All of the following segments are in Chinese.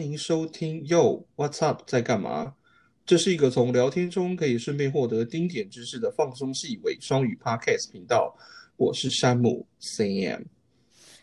欢迎收听 Yo What's Up 在干嘛？这是一个从聊天中可以顺便获得丁点知识的放松系伪双语 Podcast 频道。我是山姆 Sam。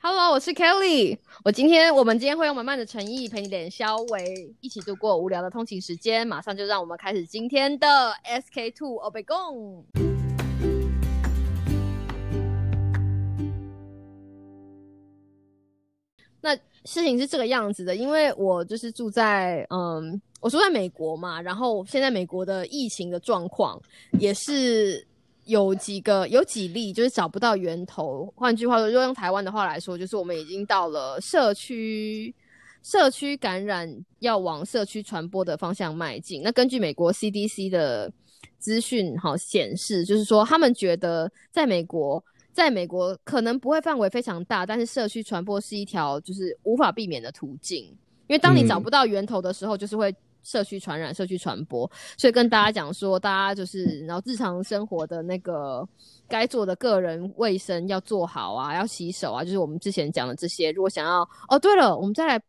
Hello，我是 Kelly。我今天我们今天会用满满的诚意陪你点消微，一起度过无聊的通勤时间。马上就让我们开始今天的 SK Two 欧贝贡。那事情是这个样子的，因为我就是住在嗯，我住在美国嘛，然后现在美国的疫情的状况也是有几个有几例就是找不到源头。换句话说，如果用台湾的话来说，就是我们已经到了社区社区感染要往社区传播的方向迈进。那根据美国 CDC 的资讯好显示，就是说他们觉得在美国。在美国可能不会范围非常大，但是社区传播是一条就是无法避免的途径，因为当你找不到源头的时候，就是会社区传染、社区传播。所以跟大家讲说，大家就是然后日常生活的那个该做的个人卫生要做好啊，要洗手啊，就是我们之前讲的这些。如果想要哦，对了，我们再来。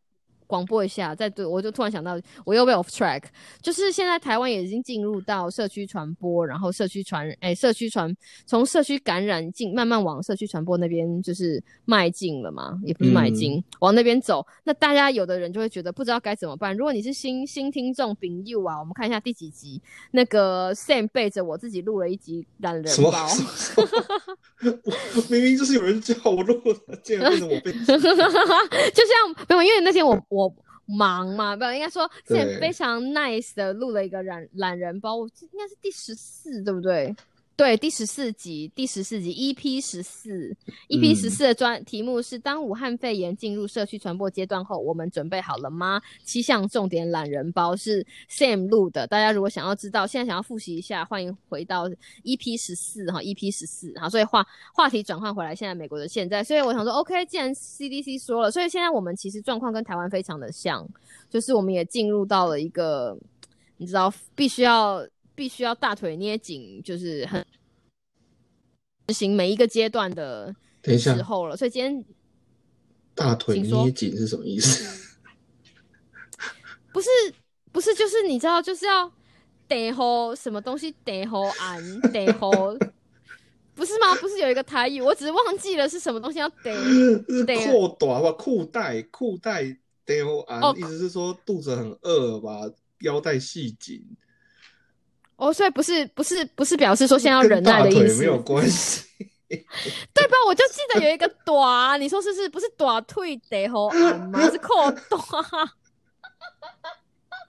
广播一下，再对我就突然想到，我又被 off track。就是现在台湾也已经进入到社区传播，然后社区传，哎、欸，社区传从社区感染进，慢慢往社区传播那边就是迈进了嘛，也不是迈进，嗯、往那边走。那大家有的人就会觉得不知道该怎么办。如果你是新新听众丙 you 啊，我们看一下第几集，那个 Sam 背着我自己录了一集懒人包。明明就是有人叫我录的，竟然变成我被。就像没有，因为那天我我忙嘛，不应该说是非常 nice 的录了一个懒懒人包，我应该是第十四，对不对？对，第十四集，第十四集 EP 十四，EP 十四的专题目是：当武汉肺炎进入社区传播阶段后，我们准备好了吗？七项重点懒人包是 Sam 录的，大家如果想要知道，现在想要复习一下，欢迎回到 EP 十四哈，EP 十四哈，所以话话题转换回来，现在美国的现在，所以我想说，OK，既然 CDC 说了，所以现在我们其实状况跟台湾非常的像，就是我们也进入到了一个，你知道，必须要。必须要大腿捏紧，就是很执行每一个阶段的时候了。所以今天大腿捏紧是什么意思？不是，不是，就是你知道，就是要得吼什么东西得吼安得吼，不是吗？不是有一个台语，我只是忘记了是什么东西要得 得裤短吧？裤带裤带得吼安，意思是说肚子很饿吧？腰带系紧。哦，所以不是不是不是表示说现在要忍耐的意思，没有关系，对吧？我就记得有一个 短，你说是是不是短腿得吼吗？是扣短。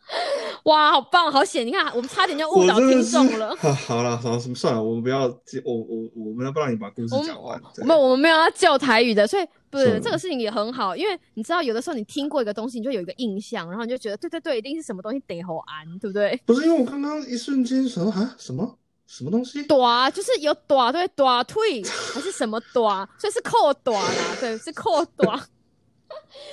哇，好棒，好险！你看，我们差点就误导听众了。好了，好了，算了，我们不要，我我我们要不让你把故事讲完。我们我们没有要教台语的，所以不是这个事情也很好，因为你知道，有的时候你听过一个东西，你就有一个印象，然后你就觉得，对对对，一定是什么东西得吼安，对不对？不是因为我刚刚一瞬间说啊，什么什么东西？短就是有短对短腿还是什么短，所以是扣短啦，对，是扣短。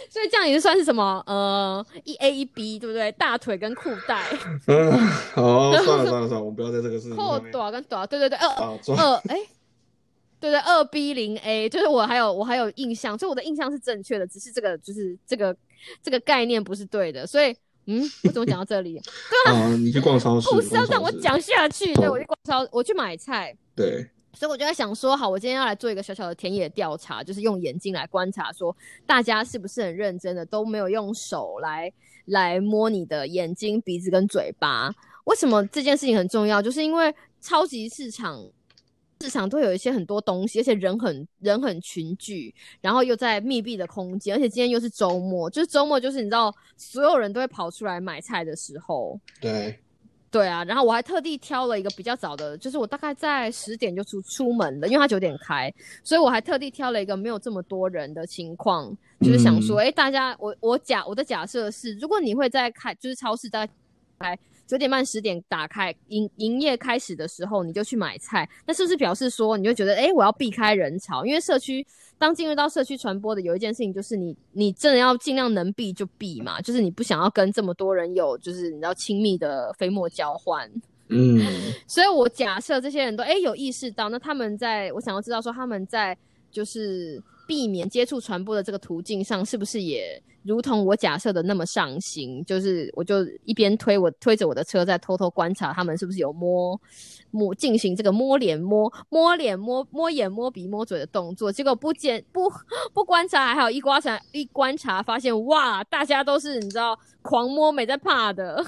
所以这样也是算是什么？呃，一 A 一 B，对不对？大腿跟裤带。嗯，好，算了算了算了，我们不要在这个事情。后短跟短，对对对，二二哎，对对，二 B 零 A，就是我还有我还有印象，所以我的印象是正确的，只是这个就是这个这个概念不是对的，所以嗯，我怎么讲到这里？对啊，你去逛超市，不是要让我讲下去？对，我去逛超，我去买菜。对。所以我就在想说，好，我今天要来做一个小小的田野调查，就是用眼睛来观察，说大家是不是很认真的，都没有用手来来摸你的眼睛、鼻子跟嘴巴。为什么这件事情很重要？就是因为超级市场市场都有一些很多东西，而且人很人很群聚，然后又在密闭的空间，而且今天又是周末，就是周末就是你知道，所有人都会跑出来买菜的时候。对。对啊，然后我还特地挑了一个比较早的，就是我大概在十点就出出门了，因为它九点开，所以我还特地挑了一个没有这么多人的情况，就是想说，哎、嗯，大家，我我假我的假设是，如果你会在开，就是超市在开九点半十点打开营营业开始的时候，你就去买菜，那是不是表示说，你就觉得，哎，我要避开人潮，因为社区当进入到社区传播的有一件事情，就是你你真的要尽量能避就避嘛，就是你不想要跟这么多人有就是你知道亲密的飞沫交换。嗯，所以我假设这些人都哎有意识到，那他们在我想要知道说他们在就是避免接触传播的这个途径上，是不是也如同我假设的那么上心？就是我就一边推我推着我的车，在偷偷观察他们是不是有摸摸进行这个摸脸、摸摸脸、摸摸眼、摸鼻、摸嘴的动作。结果不见不不观察还好，一观察一观察发现，哇，大家都是你知道狂摸没在怕的。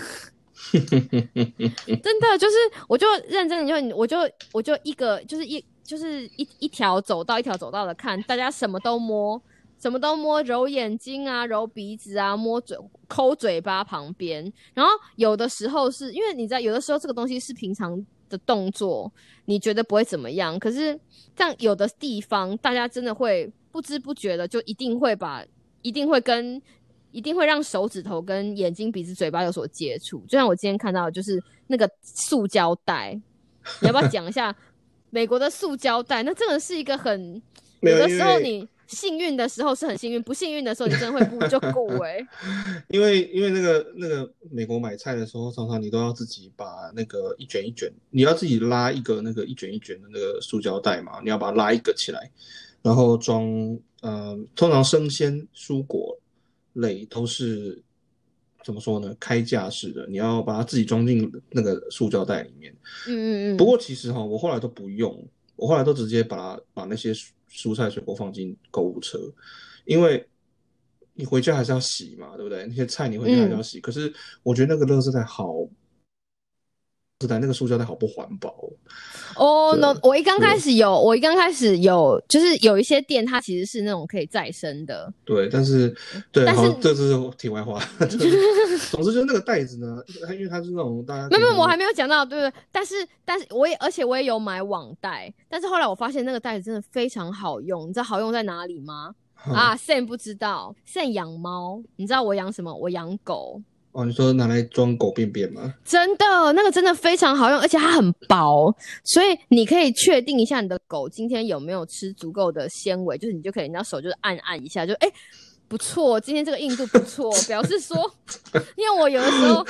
真的就是，我就认真的就，我就我就一个就是一就是一一条走道一条走道的看，大家什么都摸，什么都摸，揉眼睛啊，揉鼻子啊，摸嘴抠嘴巴旁边。然后有的时候是因为你知道，有的时候这个东西是平常的动作，你觉得不会怎么样，可是这样有的地方，大家真的会不知不觉的就一定会把，一定会跟。一定会让手指头跟眼睛、鼻子、嘴巴有所接触，就像我今天看到，就是那个塑胶袋，你要不要讲一下美国的塑胶袋？那真的是一个很有的时候你幸运的时候是很幸运，不幸运的时候你真的会不 就顾哎。因为因为那个那个美国买菜的时候，常常你都要自己把那个一卷一卷，你要自己拉一个那个一卷一卷的那个塑胶袋嘛，你要把它拉一个起来，然后装呃，通常生鲜蔬果。类都是怎么说呢？开架式的，你要把它自己装进那个塑胶袋里面。嗯嗯嗯。不过其实哈，我后来都不用，我后来都直接把把那些蔬菜水果放进购物车，因为你回家还是要洗嘛，对不对？那些菜你回家还是要洗。可是我觉得那个垃圾袋好。袋那个塑胶袋好不环保哦。那我一刚开始有，我一刚开始有，就是有一些店它其实是那种可以再生的。对，但是对，好，这是题外话。总之就是那个袋子呢，因为它是那种大家没有，我还没有讲到，对不对？但是但是我也而且我也有买网袋，但是后来我发现那个袋子真的非常好用，你知道好用在哪里吗？啊，Sam 不知道，Sam 养猫，你知道我养什么？我养狗。哦，你说拿来装狗便便吗？真的，那个真的非常好用，而且它很薄，所以你可以确定一下你的狗今天有没有吃足够的纤维，就是你就可以，你要手就是按按一下，就哎不错，今天这个硬度不错，表示说，因为我有的时候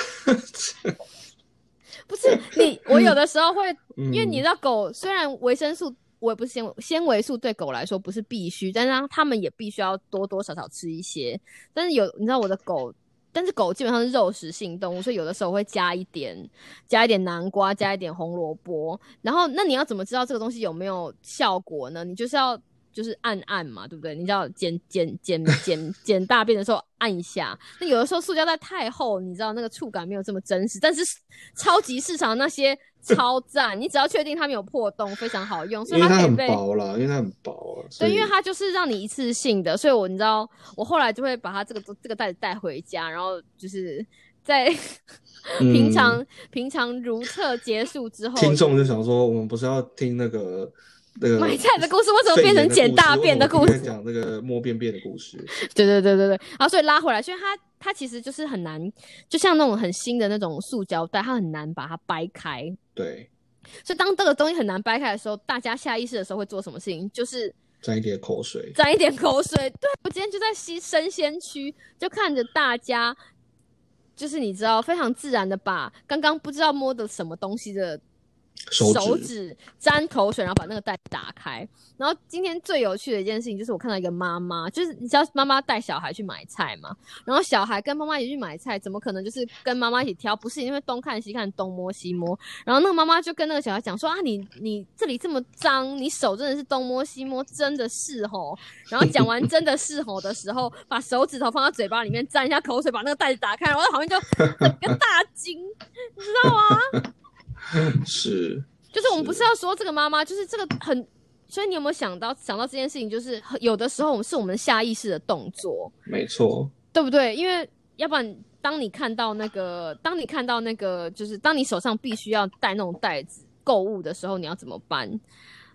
不是你，我有的时候会，因为你知道狗虽然维生素，我也不是纤维纤维素对狗来说不是必须，但是它们也必须要多多少少吃一些，但是有你知道我的狗。但是狗基本上是肉食性动物，所以有的时候会加一点，加一点南瓜，加一点红萝卜。然后，那你要怎么知道这个东西有没有效果呢？你就是要就是按按嘛，对不对？你要捡捡捡捡捡大便的时候按一下。那有的时候塑胶袋太厚，你知道那个触感没有这么真实。但是超级市场那些。超赞！你只要确定它没有破洞，非常好用，所以它很薄了，因为它很薄啊。对，因为它就是让你一次性的，所以我你知道，我后来就会把它这个这个袋子带回家，然后就是在平常平常如厕结束之后，听众就想说，我们不是要听那个。买菜的故事为什么变成捡大便的故事？讲那个摸便便的故事。对对对对对，然后所以拉回来，所以它它其实就是很难，就像那种很新的那种塑胶袋，它很难把它掰开。对。所以当这个东西很难掰开的时候，大家下意识的时候会做什么事情？就是沾一点口水，沾一点口水。对我今天就在吸生鲜区，就看着大家，就是你知道非常自然的把刚刚不知道摸的什么东西的。手指沾口水，然后把那个袋打开。然后今天最有趣的一件事情就是，我看到一个妈妈，就是你知道妈妈带小孩去买菜嘛？然后小孩跟妈妈一起去买菜，怎么可能就是跟妈妈一起挑？不是因为东看西看，东摸西摸。然后那个妈妈就跟那个小孩讲说：“啊，你你这里这么脏，你手真的是东摸西摸，真的是吼。”然后讲完真的是吼的时候，把手指头放到嘴巴里面沾一下口水，把那个袋子打开，然后在旁边就 整个大惊，你知道吗？是，就是我们不是要说这个妈妈，就是这个很，所以你有没有想到想到这件事情？就是有的时候我们是我们下意识的动作，没错，对不对？因为要不然，当你看到那个，当你看到那个，就是当你手上必须要带那种袋子购物的时候，你要怎么办？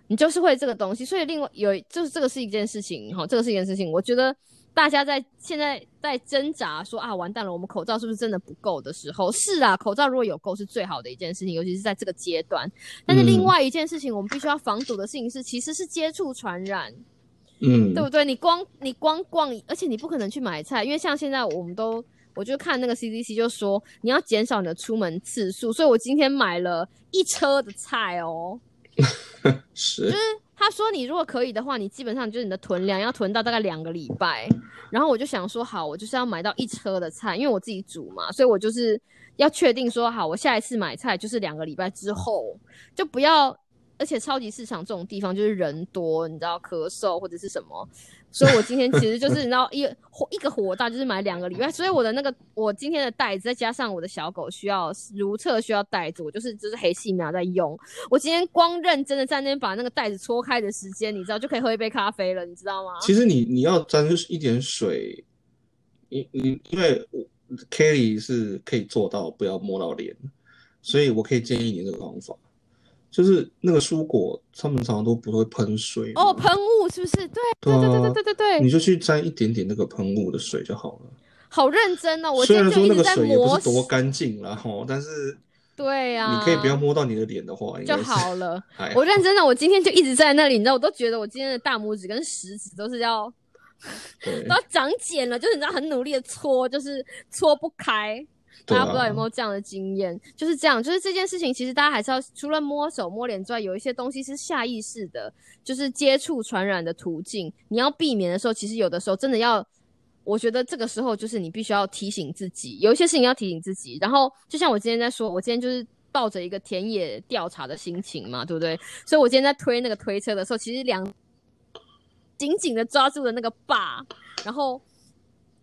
你就是会这个东西。所以另外有，就是这个是一件事情，哈，这个是一件事情，我觉得。大家在现在在挣扎说啊，完蛋了，我们口罩是不是真的不够的时候？是啊，口罩如果有够是最好的一件事情，尤其是在这个阶段。但是另外一件事情，我们必须要防堵的事情是，其实是接触传染，嗯，对不对？你光你光逛，而且你不可能去买菜，因为像现在我们都，我就看那个 CDC 就说你要减少你的出门次数，所以我今天买了一车的菜哦，是，就是。他说你如果可以的话，你基本上就是你的囤粮要囤到大概两个礼拜。然后我就想说，好，我就是要买到一车的菜，因为我自己煮嘛，所以我就是要确定说，好，我下一次买菜就是两个礼拜之后，就不要。而且超级市场这种地方就是人多，你知道咳嗽或者是什么。所以我今天其实就是 你知道一火一个火大，就是买两个礼拜。所以我的那个我今天的袋子，再加上我的小狗需要如厕需要袋子，我就是就是黑细苗在用。我今天光认真的在那边把那个袋子搓开的时间，你知道就可以喝一杯咖啡了，你知道吗？其实你你要沾一点水，因因因为我 Kelly 是可以做到不要摸到脸，所以我可以建议你这个方法。就是那个蔬果他们常常都不会喷水哦喷雾是不是？对对对对对对对对你就去沾一点点那个喷雾的水就好了。好认真哦我现在说那个水也不是多干净了哈但是对呀你可以不要摸到你的脸的话就好了。我认真的我今天就一直在那里你知道我都觉得我今天的大拇指跟食指都是要 都要长茧了就是你知道很努力的搓就是搓不开。大家不知道有没有这样的经验，就是这样，就是这件事情，其实大家还是要除了摸手摸脸之外，有一些东西是下意识的，就是接触传染的途径，你要避免的时候，其实有的时候真的要，我觉得这个时候就是你必须要提醒自己，有一些事情要提醒自己。然后就像我今天在说，我今天就是抱着一个田野调查的心情嘛，对不对？所以我今天在推那个推车的时候，其实两紧紧的抓住了那个把，然后。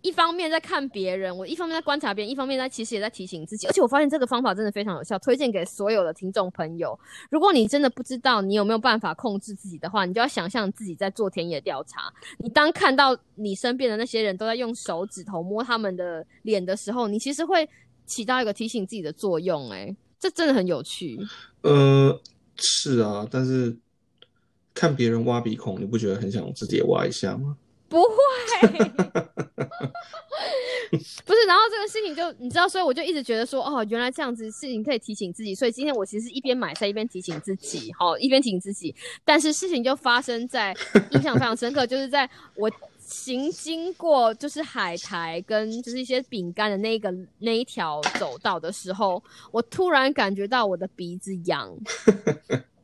一方面在看别人，我一方面在观察别人，一方面在其实也在提醒自己。而且我发现这个方法真的非常有效，推荐给所有的听众朋友。如果你真的不知道你有没有办法控制自己的话，你就要想象自己在做田野调查。你当看到你身边的那些人都在用手指头摸他们的脸的时候，你其实会起到一个提醒自己的作用。哎，这真的很有趣。呃，是啊，但是看别人挖鼻孔，你不觉得很想自己也挖一下吗？不会。不是，然后这个事情就你知道，所以我就一直觉得说，哦，原来这样子事情可以提醒自己。所以今天我其实一边买菜一边提醒自己，好，一边提醒自己。但是事情就发生在印象非常深刻，就是在我行经过就是海苔跟就是一些饼干的那个那一条走道的时候，我突然感觉到我的鼻子痒。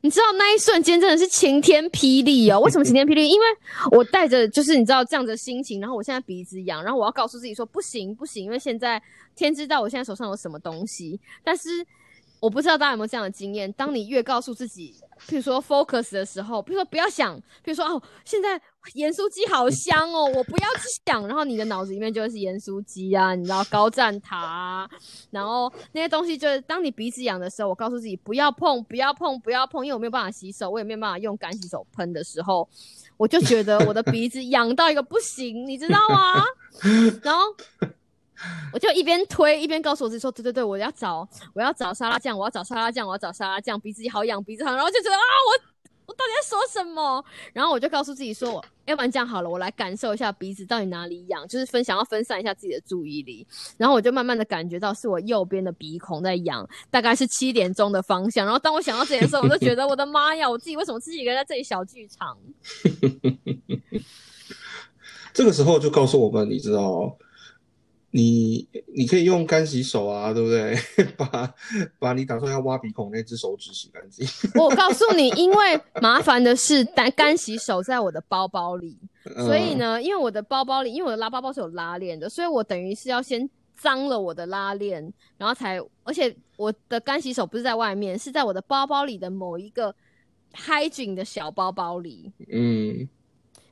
你知道那一瞬间真的是晴天霹雳哦！为什么晴天霹雳？因为我带着就是你知道这样的心情，然后我现在鼻子痒，然后我要告诉自己说不行不行，因为现在天知道我现在手上有什么东西，但是。我不知道大家有没有这样的经验，当你越告诉自己，譬如说 focus 的时候，譬如说不要想，譬如说哦，现在盐酥鸡好香哦，我不要去想，然后你的脑子里面就会是盐酥鸡啊，你知道高站塔，然后那些东西就是当你鼻子痒的时候，我告诉自己不要碰，不要碰，不要碰，因为我没有办法洗手，我也没有办法用干洗手喷的时候，我就觉得我的鼻子痒到一个不行，你知道吗？然后。我就一边推一边告诉我自己说：“对对对，我要找我要找沙拉酱，我要找沙拉酱，我要找沙拉酱，鼻子好痒，鼻子痒。”然后就觉得啊，我我到底在说什么？然后我就告诉自己说：“要不然这样好了，我来感受一下鼻子到底哪里痒，就是分想要分散一下自己的注意力。”然后我就慢慢的感觉到是我右边的鼻孔在痒，大概是七点钟的方向。然后当我想到这件事，我就觉得我的妈呀，我自己为什么自己一个人在这里小剧场？这个时候就告诉我们，你知道。你你可以用干洗手啊，对不对？把把你打算要挖鼻孔那只手指洗干净。我告诉你，因为麻烦的是干干洗手在我的包包里，所以呢，因为我的包包里，因为我的拉包包是有拉链的，所以我等于是要先脏了我的拉链，然后才，而且我的干洗手不是在外面，是在我的包包里的某一个 hygiene 的小包包里。嗯。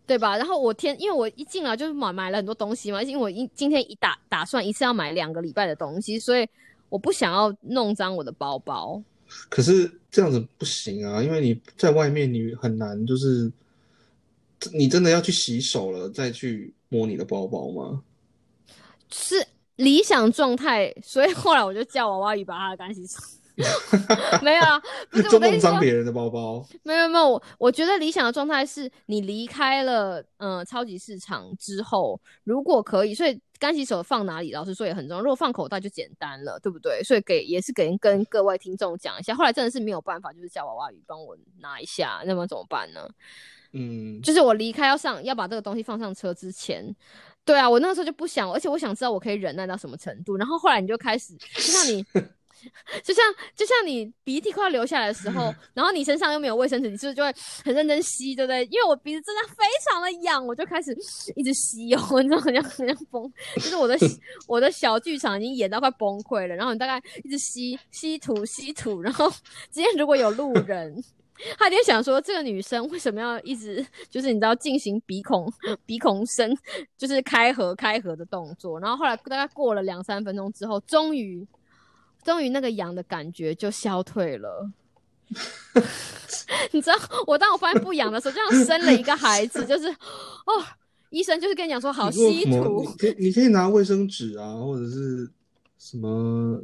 对吧？然后我天，因为我一进来就是买买了很多东西嘛，因为我一今天一打打算一次要买两个礼拜的东西，所以我不想要弄脏我的包包。可是这样子不行啊，因为你在外面你很难，就是你真的要去洗手了再去摸你的包包吗？是理想状态，所以后来我就叫娃娃鱼把它的干洗手。没有啊，不是我跟你说，别人的包包。没有没有，我我觉得理想的状态是你离开了嗯超级市场之后，如果可以，所以干洗手放哪里，老实说也很重要。如果放口袋就简单了，对不对？所以给也是给跟各位听众讲一下。后来真的是没有办法，就是叫娃娃鱼帮我拿一下，那么怎么办呢？嗯，就是我离开要上要把这个东西放上车之前，对啊，我那个时候就不想，而且我想知道我可以忍耐到什么程度。然后后来你就开始，就像你。就像就像你鼻涕快要流下来的时候，然后你身上又没有卫生纸，你是不是就会很认真吸，对不对？因为我鼻子真的非常的痒，我就开始一直吸哦，你知道，好像好像崩，就是我的我的小剧场已经演到快崩溃了。然后你大概一直吸吸吐吸吐，然后今天如果有路人。他一定想说，这个女生为什么要一直就是你知道进行鼻孔鼻孔声，就是开合开合的动作。然后后来大概过了两三分钟之后，终于终于那个痒的感觉就消退了。你知道，我当我发现不痒的时候，就像生了一个孩子，就是哦，医生就是跟你讲说好稀土，你可以你可以拿卫生纸啊，或者是什么。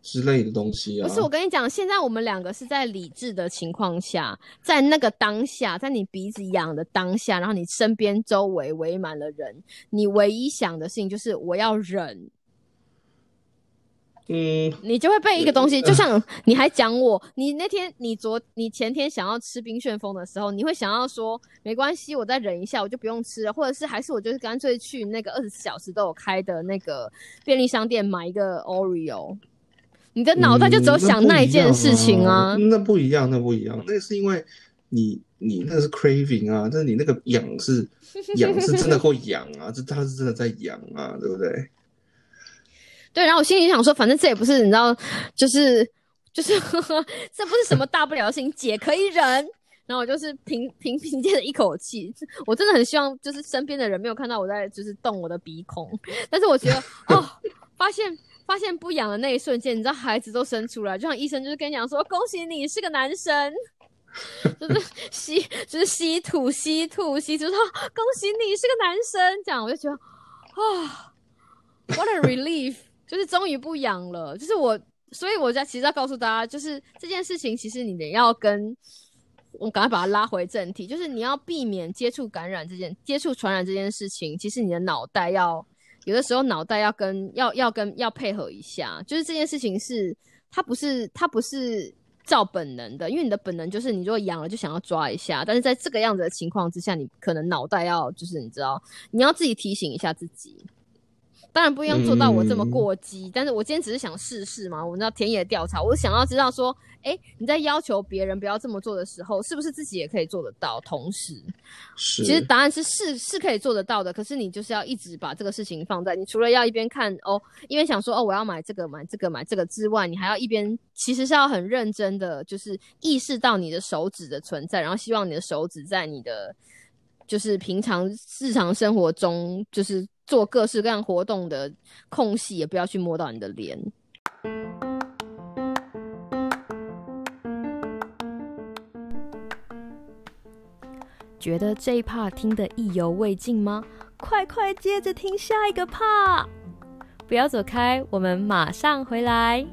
之类的东西啊，不是我跟你讲，现在我们两个是在理智的情况下，在那个当下，在你鼻子痒的当下，然后你身边周围围满了人，你唯一想的事情就是我要忍，嗯，你就会被一个东西，就像你还讲我，你那天你昨你前天想要吃冰旋风的时候，你会想要说没关系，我再忍一下，我就不用吃了，或者是还是我就是干脆去那个二十四小时都有开的那个便利商店买一个 Oreo。你的脑袋就只有想那一件事情啊？那不一样，那不一样。那是因为你，你那是 craving 啊，但是你那个痒是痒，是真的会痒啊，这它是真的在痒啊，对不对？对。然后我心里想说，反正这也不是你知道，就是就是呵呵 这不是什么大不了的事情，姐可以忍。然后我就是平平 平静的一口气。我真的很希望，就是身边的人没有看到我在就是动我的鼻孔，但是我觉得哦，发现。发现不痒的那一瞬间，你知道孩子都生出来，就像医生就是跟你讲说：“恭喜你是个男生。”就是吸，就是吸吐，吸吐，吸吐，说：“恭喜你是个男生。”这样我就觉得啊，what a relief！就是终于不痒了。就是我，所以我在其实要告诉大家，就是这件事情，其实你得要跟我赶快把它拉回正题，就是你要避免接触感染这件、接触传染这件事情。其实你的脑袋要。有的时候脑袋要跟要要跟要配合一下，就是这件事情是它不是它不是照本能的，因为你的本能就是你如果痒了就想要抓一下，但是在这个样子的情况之下，你可能脑袋要就是你知道你要自己提醒一下自己。当然不一样做到我这么过激，但是我今天只是想试试嘛。我们知道田野调查，我想要知道说，哎，你在要求别人不要这么做的时候，是不是自己也可以做得到？同时，是，其实答案是是是可以做得到的。可是你就是要一直把这个事情放在，你除了要一边看哦，一边想说哦，我要买这个买这个买这个之外，你还要一边其实是要很认真的，就是意识到你的手指的存在，然后希望你的手指在你的就是平常日常生活中就是。做各式各样活动的空隙，也不要去摸到你的脸。觉得这一 part 听得意犹未尽吗？快快接着听下一个 part！不要走开，我们马上回来。